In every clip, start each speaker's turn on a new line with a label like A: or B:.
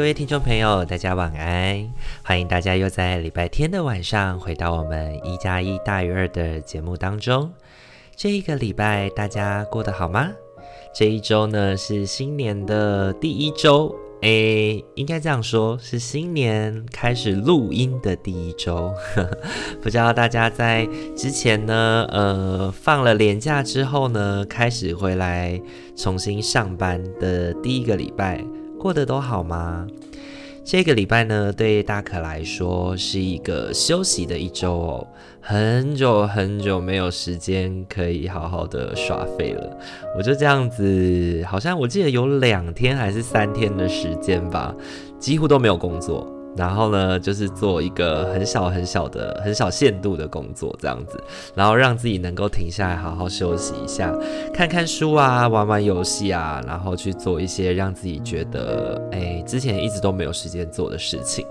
A: 各位听众朋友，大家晚安！欢迎大家又在礼拜天的晚上回到我们一加一大于二的节目当中。这一个礼拜大家过得好吗？这一周呢是新年的第一周，诶，应该这样说，是新年开始录音的第一周。不知道大家在之前呢，呃，放了年假之后呢，开始回来重新上班的第一个礼拜。过得都好吗？这个礼拜呢，对大可来说是一个休息的一周哦。很久很久没有时间可以好好的耍废了。我就这样子，好像我记得有两天还是三天的时间吧，几乎都没有工作。然后呢，就是做一个很小很小的、很小限度的工作，这样子，然后让自己能够停下来，好好休息一下，看看书啊，玩玩游戏啊，然后去做一些让自己觉得，哎，之前一直都没有时间做的事情。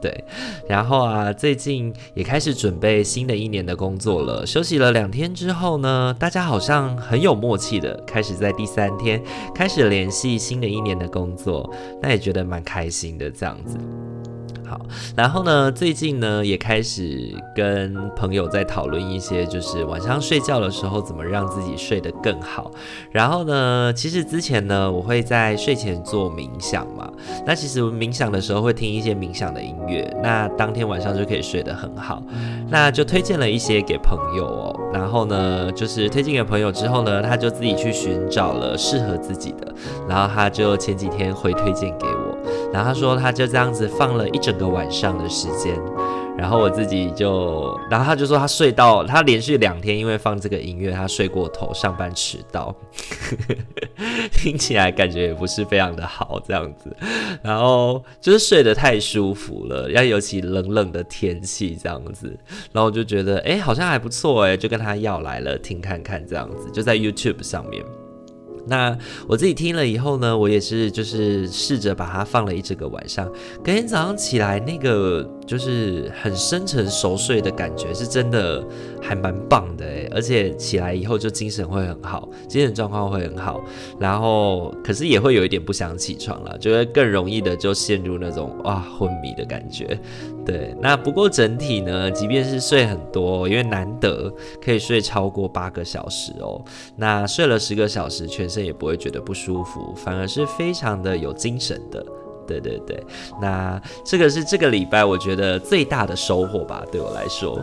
A: 对，然后啊，最近也开始准备新的一年的工作了。休息了两天之后呢，大家好像很有默契的，开始在第三天开始联系新的一年的工作，那也觉得蛮开心的，这样子。好，然后呢，最近呢也开始跟朋友在讨论一些，就是晚上睡觉的时候怎么让自己睡得更好。然后呢，其实之前呢，我会在睡前做冥想嘛。那其实冥想的时候会听一些冥想的音乐，那当天晚上就可以睡得很好。那就推荐了一些给朋友哦。然后呢，就是推荐给朋友之后呢，他就自己去寻找了适合自己的，然后他就前几天会推荐给我。然后他说，他就这样子放了一整个晚上的时间，然后我自己就，然后他就说他睡到，他连续两天因为放这个音乐，他睡过头，上班迟到，听起来感觉也不是非常的好这样子，然后就是睡得太舒服了，要尤其冷冷的天气这样子，然后我就觉得，哎，好像还不错哎，就跟他要来了听看看这样子，就在 YouTube 上面。那我自己听了以后呢，我也是就是试着把它放了一整个晚上，隔天早上起来那个就是很深沉熟睡的感觉，是真的还蛮棒的诶，而且起来以后就精神会很好，精神状况会很好，然后可是也会有一点不想起床了，就会更容易的就陷入那种哇昏迷的感觉。对，那不过整体呢，即便是睡很多，因为难得可以睡超过八个小时哦，那睡了十个小时，全身也不会觉得不舒服，反而是非常的有精神的。对对对，那这个是这个礼拜我觉得最大的收获吧，对我来说。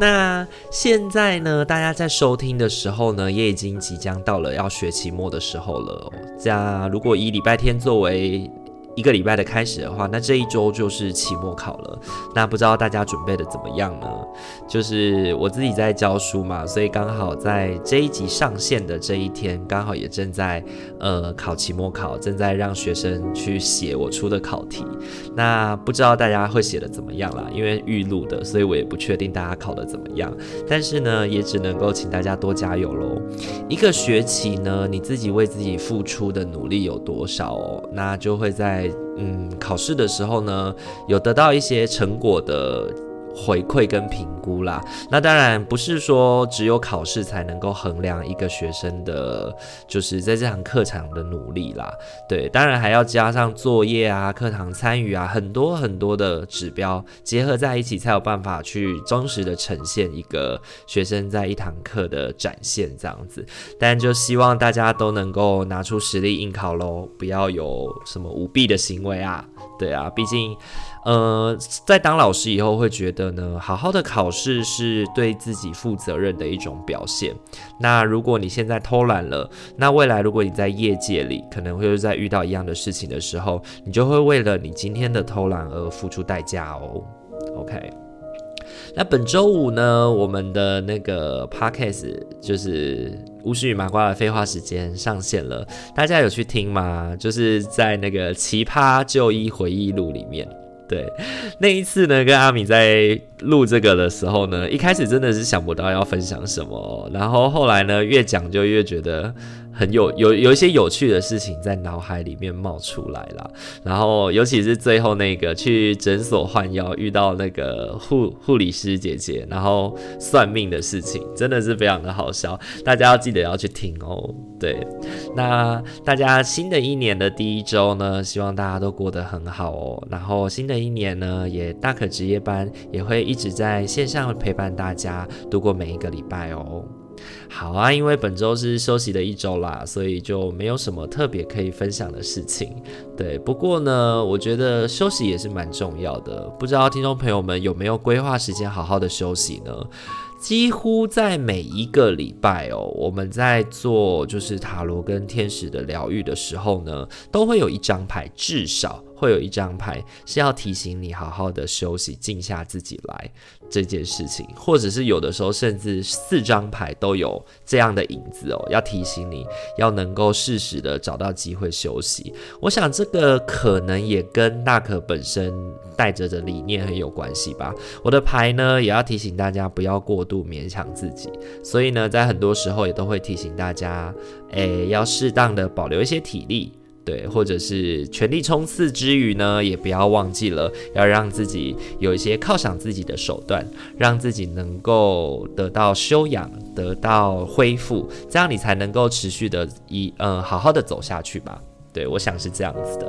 A: 那现在呢，大家在收听的时候呢，也已经即将到了要学期末的时候了哦。这，如果以礼拜天作为一个礼拜的开始的话，那这一周就是期末考了。那不知道大家准备的怎么样呢？就是我自己在教书嘛，所以刚好在这一集上线的这一天，刚好也正在呃考期末考，正在让学生去写我出的考题。那不知道大家会写的怎么样啦？因为预录的，所以我也不确定大家考的怎么样。但是呢，也只能够请大家多加油喽。一个学期呢，你自己为自己付出的努力有多少哦？那就会在。嗯，考试的时候呢，有得到一些成果的。回馈跟评估啦，那当然不是说只有考试才能够衡量一个学生的，就是在这堂课程的努力啦。对，当然还要加上作业啊、课堂参与啊，很多很多的指标结合在一起，才有办法去忠实的呈现一个学生在一堂课的展现这样子。但就希望大家都能够拿出实力应考喽，不要有什么舞弊的行为啊。对啊，毕竟。呃，在当老师以后会觉得呢，好好的考试是对自己负责任的一种表现。那如果你现在偷懒了，那未来如果你在业界里可能会在遇到一样的事情的时候，你就会为了你今天的偷懒而付出代价哦。OK，那本周五呢，我们的那个 Podcast 就是巫师与麻瓜的废话时间上线了，大家有去听吗？就是在那个奇葩就医回忆录里面。对，那一次呢，跟阿米在录这个的时候呢，一开始真的是想不到要分享什么，然后后来呢，越讲就越觉得。很有有有一些有趣的事情在脑海里面冒出来了，然后尤其是最后那个去诊所换药遇到那个护护理师姐姐，然后算命的事情，真的是非常的好笑，大家要记得要去听哦。对，那大家新的一年的第一周呢，希望大家都过得很好哦。然后新的一年呢，也大可值夜班也会一直在线上陪伴大家度过每一个礼拜哦。好啊，因为本周是休息的一周啦，所以就没有什么特别可以分享的事情。对，不过呢，我觉得休息也是蛮重要的。不知道听众朋友们有没有规划时间好好的休息呢？几乎在每一个礼拜哦，我们在做就是塔罗跟天使的疗愈的时候呢，都会有一张牌，至少。会有一张牌是要提醒你好好的休息，静下自己来这件事情，或者是有的时候甚至四张牌都有这样的影子哦，要提醒你要能够适时的找到机会休息。我想这个可能也跟纳可本身带着的理念很有关系吧。我的牌呢也要提醒大家不要过度勉强自己，所以呢在很多时候也都会提醒大家，诶，要适当的保留一些体力。对，或者是全力冲刺之余呢，也不要忘记了要让自己有一些犒赏自己的手段，让自己能够得到修养，得到恢复，这样你才能够持续的一嗯好好的走下去吧。对，我想是这样子的。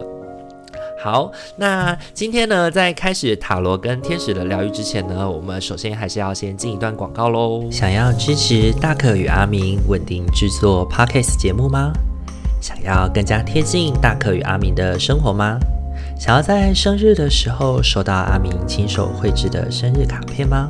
A: 好，那今天呢，在开始塔罗跟天使的疗愈之前呢，我们首先还是要先进一段广告喽。想要支持大可与阿明稳定制作 Podcast 节目吗？想要更加贴近大可与阿明的生活吗？想要在生日的时候收到阿明亲手绘制的生日卡片吗？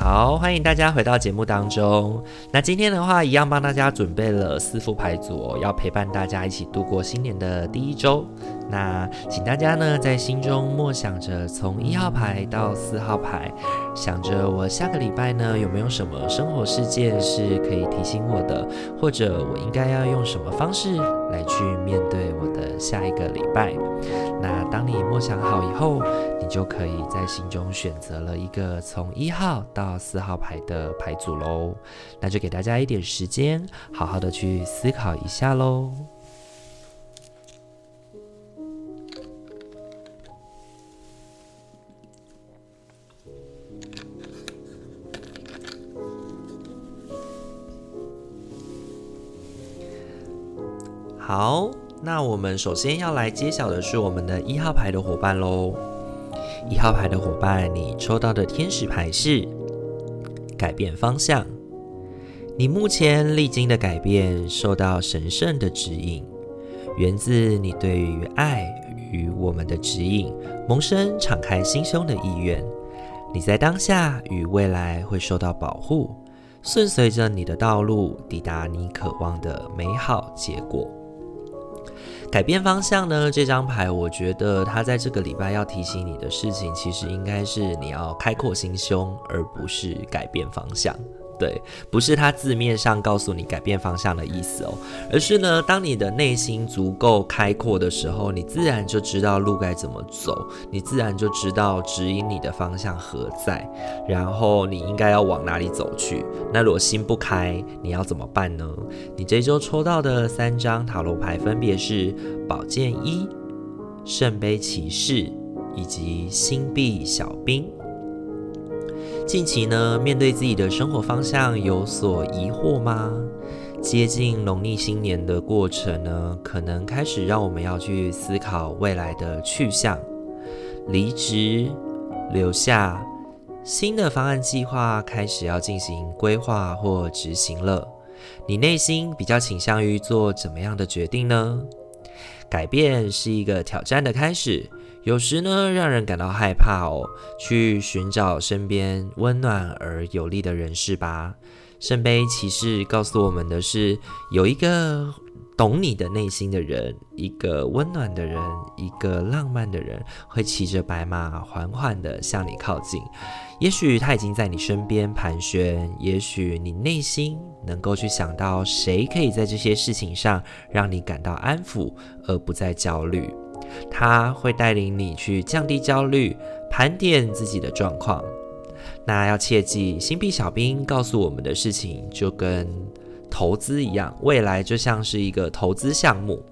A: 好，欢迎大家回到节目当中。那今天的话，一样帮大家准备了四副牌组哦，要陪伴大家一起度过新年的第一周。那请大家呢在心中默想着，从一号牌到四号牌，想着我下个礼拜呢有没有什么生活事件是可以提醒我的，或者我应该要用什么方式来去面对我的下一个礼拜。那当你默想好以后，就可以在心中选择了一个从一号到四号牌的牌组喽。那就给大家一点时间，好好的去思考一下喽。好，那我们首先要来揭晓的是我们的一号牌的伙伴喽。一号牌的伙伴，你抽到的天使牌是改变方向。你目前历经的改变，受到神圣的指引，源自你对于爱与我们的指引，萌生敞开心胸的意愿。你在当下与未来会受到保护，顺随着你的道路，抵达你渴望的美好结果。改变方向呢？这张牌，我觉得它在这个礼拜要提醒你的事情，其实应该是你要开阔心胸，而不是改变方向。对，不是它字面上告诉你改变方向的意思哦，而是呢，当你的内心足够开阔的时候，你自然就知道路该怎么走，你自然就知道指引你的方向何在，然后你应该要往哪里走去。那如果心不开，你要怎么办呢？你这周抽到的三张塔罗牌分别是宝剑一、圣杯骑士以及星币小兵。近期呢，面对自己的生活方向有所疑惑吗？接近农历新年的过程呢，可能开始让我们要去思考未来的去向，离职、留下，新的方案计划开始要进行规划或执行了。你内心比较倾向于做怎么样的决定呢？改变是一个挑战的开始。有时呢，让人感到害怕哦。去寻找身边温暖而有力的人士吧。圣杯骑士告诉我们的是，有一个懂你的内心的人，一个温暖的人，一个浪漫的人，会骑着白马缓缓地向你靠近。也许他已经在你身边盘旋，也许你内心能够去想到谁可以在这些事情上让你感到安抚，而不再焦虑。他会带领你去降低焦虑，盘点自己的状况。那要切记，星币小兵告诉我们的事情，就跟投资一样，未来就像是一个投资项目，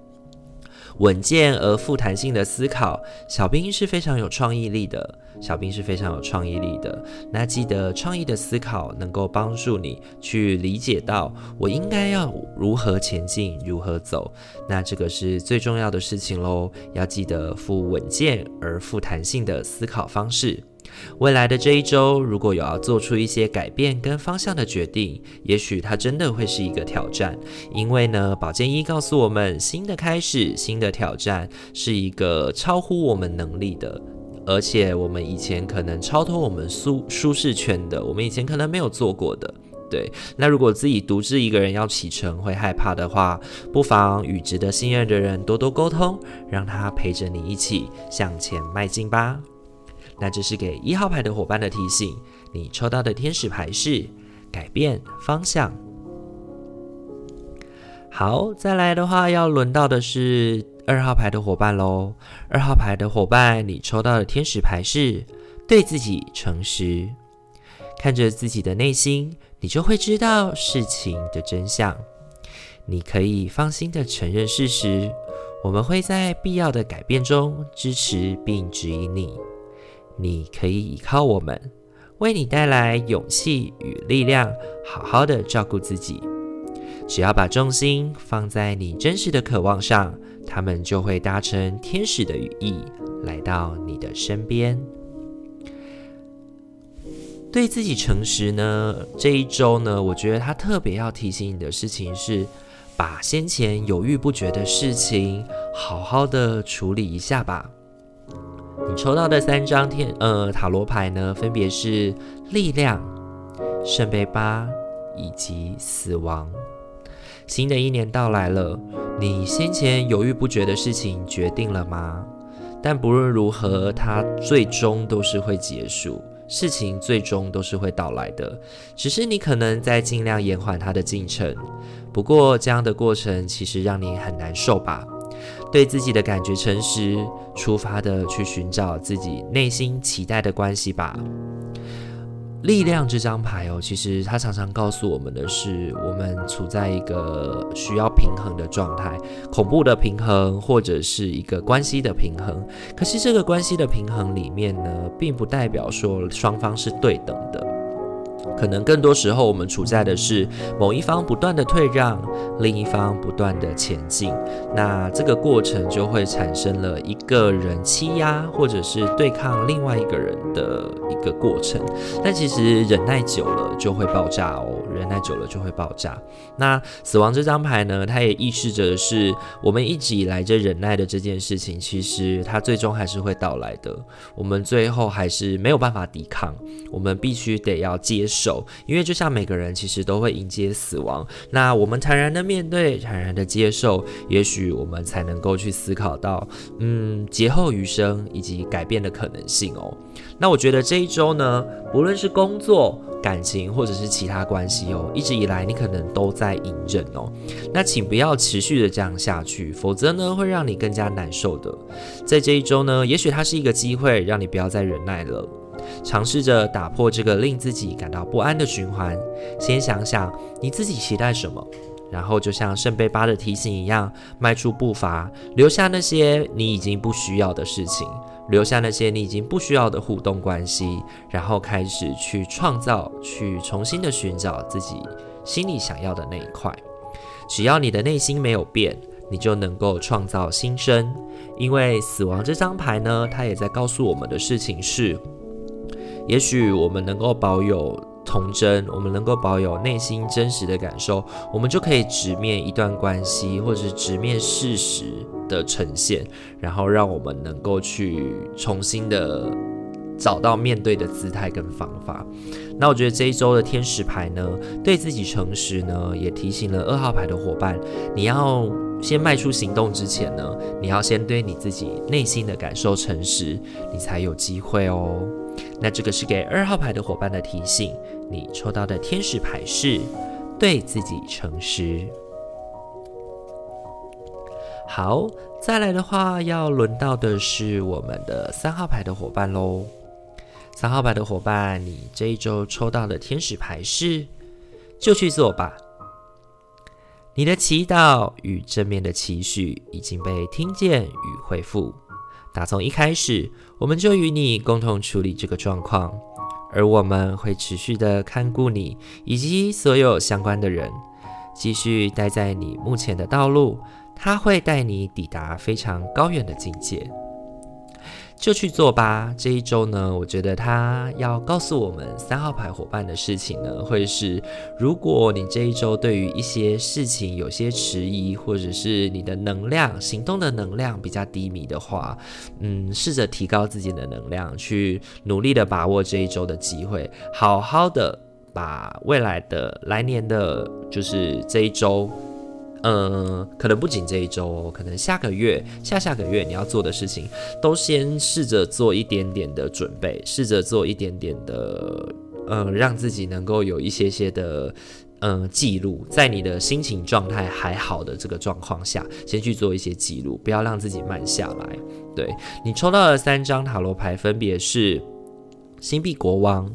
A: 稳健而富弹性的思考。小兵是非常有创意力的，小兵是非常有创意力的。那记得，创意的思考能够帮助你去理解到我应该要如何前进，如何走。那这个是最重要的事情喽，要记得富稳健而富弹性的思考方式。未来的这一周，如果有要做出一些改变跟方向的决定，也许它真的会是一个挑战。因为呢，保健医告诉我们，新的开始、新的挑战是一个超乎我们能力的，而且我们以前可能超脱我们舒舒适圈的，我们以前可能没有做过的。对，那如果自己独自一个人要启程会害怕的话，不妨与值得信任的人多多沟通，让他陪着你一起向前迈进吧。那这是给一号牌的伙伴的提醒，你抽到的天使牌是改变方向。好，再来的话要轮到的是二号牌的伙伴喽。二号牌的伙伴，你抽到的天使牌是对自己诚实。看着自己的内心，你就会知道事情的真相。你可以放心的承认事实，我们会在必要的改变中支持并指引你。你可以依靠我们，为你带来勇气与力量，好好的照顾自己。只要把重心放在你真实的渴望上，他们就会搭乘天使的羽翼，来到你的身边。对自己诚实呢，这一周呢，我觉得他特别要提醒你的事情是，把先前犹豫不决的事情，好好的处理一下吧。你抽到的三张天呃塔罗牌呢，分别是力量、圣杯八以及死亡。新的一年到来了，你先前犹豫不决的事情决定了吗？但不论如何，它最终都是会结束，事情最终都是会到来的，只是你可能在尽量延缓它的进程。不过这样的过程其实让你很难受吧？对自己的感觉诚实，出发的去寻找自己内心期待的关系吧。力量这张牌哦，其实它常常告诉我们的是，我们处在一个需要平衡的状态，恐怖的平衡，或者是一个关系的平衡。可是这个关系的平衡里面呢，并不代表说双方是对等的。可能更多时候，我们处在的是某一方不断的退让，另一方不断的前进。那这个过程就会产生了一个人欺压，或者是对抗另外一个人的一个过程。但其实忍耐久了就会爆炸哦，忍耐久了就会爆炸。那死亡这张牌呢，它也预示着是我们一直以来这忍耐的这件事情，其实它最终还是会到来的。我们最后还是没有办法抵抗，我们必须得要接受。因为就像每个人其实都会迎接死亡，那我们坦然的面对，坦然的接受，也许我们才能够去思考到，嗯，劫后余生以及改变的可能性哦。那我觉得这一周呢，不论是工作、感情或者是其他关系哦，一直以来你可能都在隐忍哦。那请不要持续的这样下去，否则呢会让你更加难受的。在这一周呢，也许它是一个机会，让你不要再忍耐了。尝试着打破这个令自己感到不安的循环。先想想你自己期待什么，然后就像圣杯八的提醒一样，迈出步伐，留下那些你已经不需要的事情，留下那些你已经不需要的互动关系，然后开始去创造，去重新的寻找自己心里想要的那一块。只要你的内心没有变，你就能够创造新生。因为死亡这张牌呢，它也在告诉我们的事情是。也许我们能够保有童真，我们能够保有内心真实的感受，我们就可以直面一段关系，或者是直面事实的呈现，然后让我们能够去重新的找到面对的姿态跟方法。那我觉得这一周的天使牌呢，对自己诚实呢，也提醒了二号牌的伙伴，你要先迈出行动之前呢，你要先对你自己内心的感受诚实，你才有机会哦。那这个是给二号牌的伙伴的提醒，你抽到的天使牌是对自己诚实。好，再来的话，要轮到的是我们的三号牌的伙伴喽。三号牌的伙伴，你这一周抽到的天使牌是，就去做吧。你的祈祷与正面的期许已经被听见与回复。打从一开始，我们就与你共同处理这个状况，而我们会持续的看顾你以及所有相关的人，继续待在你目前的道路，他会带你抵达非常高远的境界。就去做吧。这一周呢，我觉得他要告诉我们三号牌伙伴的事情呢，会是如果你这一周对于一些事情有些迟疑，或者是你的能量、行动的能量比较低迷的话，嗯，试着提高自己的能量，去努力的把握这一周的机会，好好的把未来的来年的，就是这一周。嗯，可能不仅这一周哦，可能下个月、下下个月你要做的事情，都先试着做一点点的准备，试着做一点点的，嗯，让自己能够有一些些的，嗯，记录，在你的心情状态还好的这个状况下，先去做一些记录，不要让自己慢下来。对，你抽到的三张塔罗牌，分别是星币国王、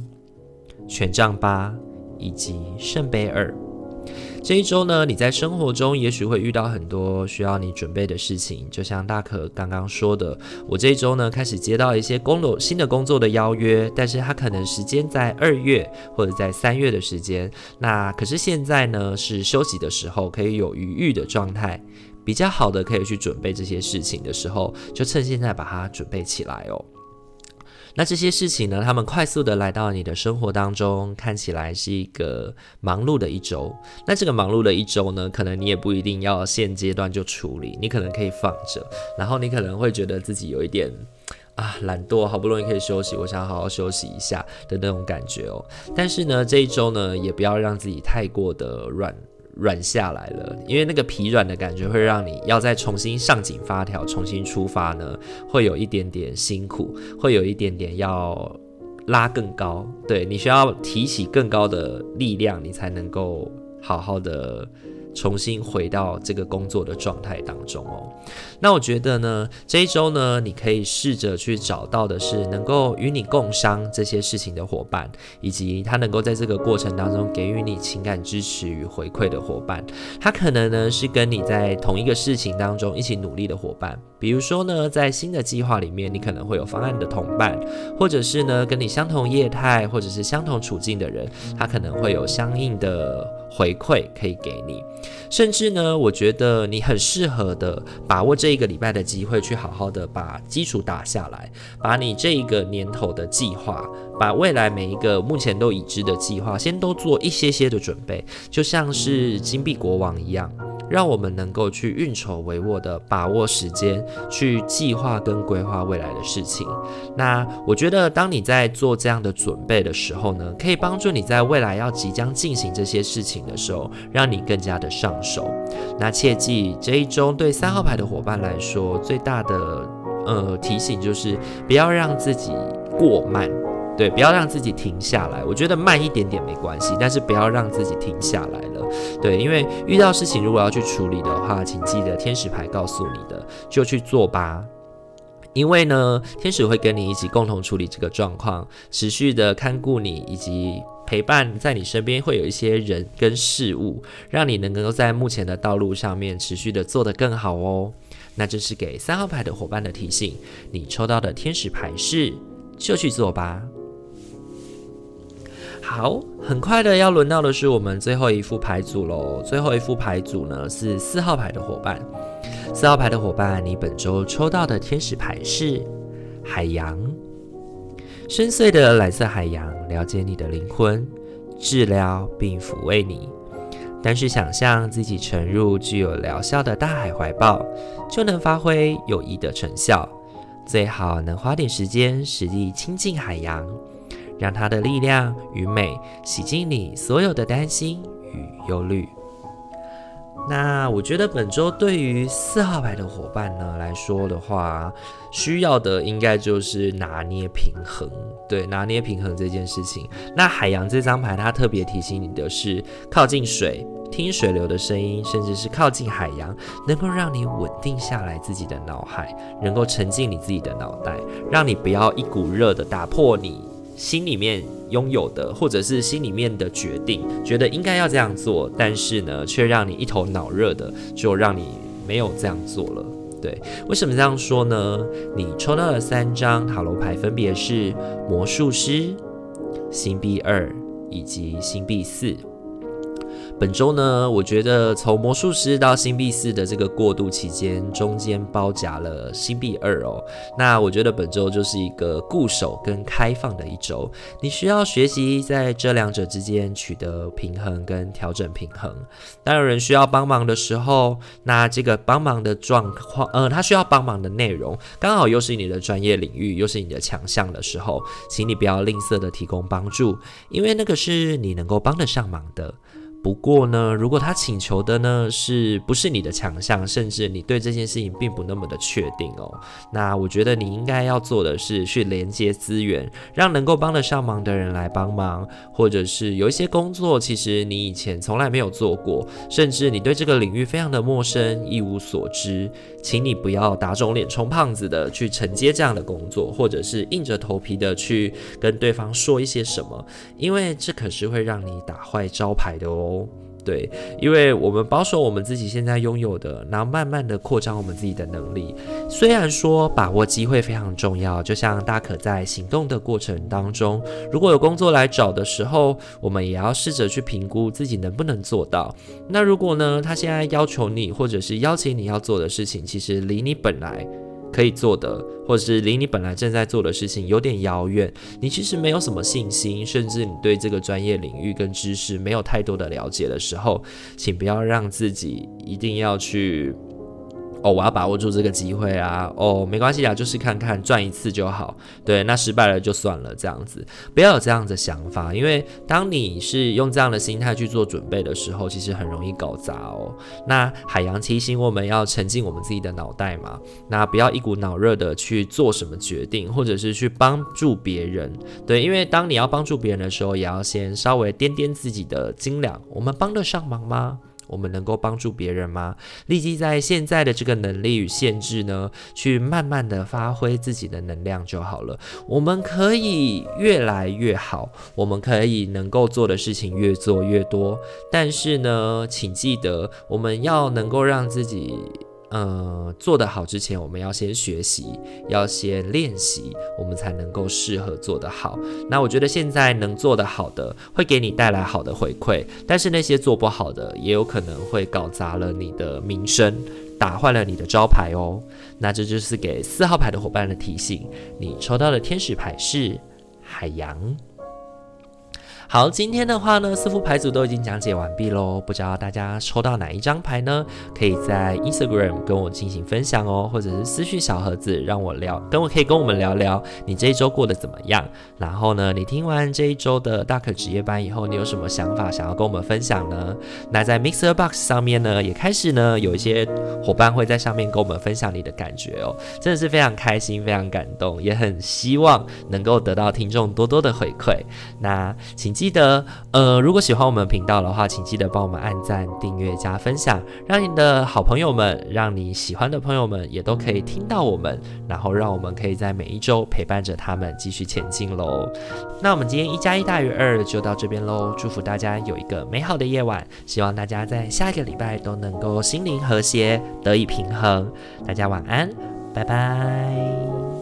A: 权杖八以及圣杯二。这一周呢，你在生活中也许会遇到很多需要你准备的事情，就像大可刚刚说的，我这一周呢开始接到一些工作新的工作的邀约，但是它可能时间在二月或者在三月的时间，那可是现在呢是休息的时候，可以有余裕的状态，比较好的可以去准备这些事情的时候，就趁现在把它准备起来哦。那这些事情呢，他们快速的来到你的生活当中，看起来是一个忙碌的一周。那这个忙碌的一周呢，可能你也不一定要现阶段就处理，你可能可以放着，然后你可能会觉得自己有一点啊懒惰，好不容易可以休息，我想好好休息一下的那种感觉哦。但是呢，这一周呢，也不要让自己太过的软。软下来了，因为那个疲软的感觉会让你要再重新上紧发条，重新出发呢，会有一点点辛苦，会有一点点要拉更高，对，你需要提起更高的力量，你才能够好好的。重新回到这个工作的状态当中哦。那我觉得呢，这一周呢，你可以试着去找到的是能够与你共商这些事情的伙伴，以及他能够在这个过程当中给予你情感支持与回馈的伙伴。他可能呢是跟你在同一个事情当中一起努力的伙伴。比如说呢，在新的计划里面，你可能会有方案的同伴，或者是呢跟你相同业态或者是相同处境的人，他可能会有相应的回馈可以给你。甚至呢，我觉得你很适合的把握这一个礼拜的机会，去好好的把基础打下来，把你这一个年头的计划，把未来每一个目前都已知的计划，先都做一些些的准备，就像是金币国王一样。让我们能够去运筹帷幄的把握时间，去计划跟规划未来的事情。那我觉得，当你在做这样的准备的时候呢，可以帮助你在未来要即将进行这些事情的时候，让你更加的上手。那切记，这一周对三号牌的伙伴来说，最大的呃提醒就是不要让自己过慢。对，不要让自己停下来。我觉得慢一点点没关系，但是不要让自己停下来了。对，因为遇到事情如果要去处理的话，请记得天使牌告诉你的，就去做吧。因为呢，天使会跟你一起共同处理这个状况，持续的看顾你，以及陪伴在你身边，会有一些人跟事物，让你能够在目前的道路上面持续的做得更好哦。那这是给三号牌的伙伴的提醒。你抽到的天使牌是，就去做吧。好，很快的要轮到的是我们最后一副牌组喽。最后一副牌组呢是四号牌的伙伴。四号牌的伙伴，你本周抽到的天使牌是海洋。深邃的蓝色海洋，了解你的灵魂，治疗并抚慰你。但是想象自己沉入具有疗效的大海怀抱，就能发挥有益的成效。最好能花点时间实地亲近海洋。让它的力量与美洗净你所有的担心与忧虑。那我觉得本周对于四号牌的伙伴呢来说的话，需要的应该就是拿捏平衡，对，拿捏平衡这件事情。那海洋这张牌，它特别提醒你的是，靠近水，听水流的声音，甚至是靠近海洋，能够让你稳定下来自己的脑海，能够沉浸你自己的脑袋，让你不要一股热的打破你心里面拥有的，或者是心里面的决定，觉得应该要这样做，但是呢，却让你一头脑热的，就让你没有这样做了。对，为什么这样说呢？你抽到了三张塔罗牌，分别是魔术师、星币二以及星币四。本周呢，我觉得从魔术师到星币四的这个过渡期间，中间包夹了星币二哦。那我觉得本周就是一个固守跟开放的一周，你需要学习在这两者之间取得平衡跟调整平衡。当有人需要帮忙的时候，那这个帮忙的状况，呃，他需要帮忙的内容刚好又是你的专业领域，又是你的强项的时候，请你不要吝啬的提供帮助，因为那个是你能够帮得上忙的。不过呢，如果他请求的呢，是不是你的强项，甚至你对这件事情并不那么的确定哦，那我觉得你应该要做的是去连接资源，让能够帮得上忙的人来帮忙，或者是有一些工作，其实你以前从来没有做过，甚至你对这个领域非常的陌生，一无所知，请你不要打肿脸充胖子的去承接这样的工作，或者是硬着头皮的去跟对方说一些什么，因为这可是会让你打坏招牌的哦。对，因为我们保守我们自己现在拥有的，然后慢慢的扩张我们自己的能力。虽然说把握机会非常重要，就像大可在行动的过程当中，如果有工作来找的时候，我们也要试着去评估自己能不能做到。那如果呢，他现在要求你，或者是邀请你要做的事情，其实离你本来可以做的，或者是离你本来正在做的事情有点遥远，你其实没有什么信心，甚至你对这个专业领域跟知识没有太多的了解的时候，请不要让自己一定要去。哦，我要把握住这个机会啊！哦，没关系啊，就是看看赚一次就好。对，那失败了就算了，这样子不要有这样的想法，因为当你是用这样的心态去做准备的时候，其实很容易搞砸哦。那海洋提醒我们要沉浸我们自己的脑袋嘛，那不要一股脑热的去做什么决定，或者是去帮助别人。对，因为当你要帮助别人的时候，也要先稍微掂掂自己的斤两，我们帮得上忙吗？我们能够帮助别人吗？立即在现在的这个能力与限制呢，去慢慢的发挥自己的能量就好了。我们可以越来越好，我们可以能够做的事情越做越多。但是呢，请记得我们要能够让自己。嗯，做得好之前，我们要先学习，要先练习，我们才能够适合做得好。那我觉得现在能做得好的，会给你带来好的回馈，但是那些做不好的，也有可能会搞砸了你的名声，打坏了你的招牌哦。那这就是给四号牌的伙伴的提醒，你抽到的天使牌是海洋。好，今天的话呢，四副牌组都已经讲解完毕喽。不知道大家抽到哪一张牌呢？可以在 Instagram 跟我进行分享哦，或者是私讯小盒子让我聊，跟我可以跟我们聊聊你这一周过得怎么样。然后呢，你听完这一周的大可职业班以后，你有什么想法想要跟我们分享呢？那在 Mixer Box 上面呢，也开始呢有一些伙伴会在上面跟我们分享你的感觉哦，真的是非常开心，非常感动，也很希望能够得到听众多多的回馈。那请记。记得，呃，如果喜欢我们频道的话，请记得帮我们按赞、订阅、加分享，让你的好朋友们，让你喜欢的朋友们也都可以听到我们，然后让我们可以在每一周陪伴着他们继续前进喽。那我们今天一加一大于二就到这边喽，祝福大家有一个美好的夜晚，希望大家在下一个礼拜都能够心灵和谐，得以平衡。大家晚安，拜拜。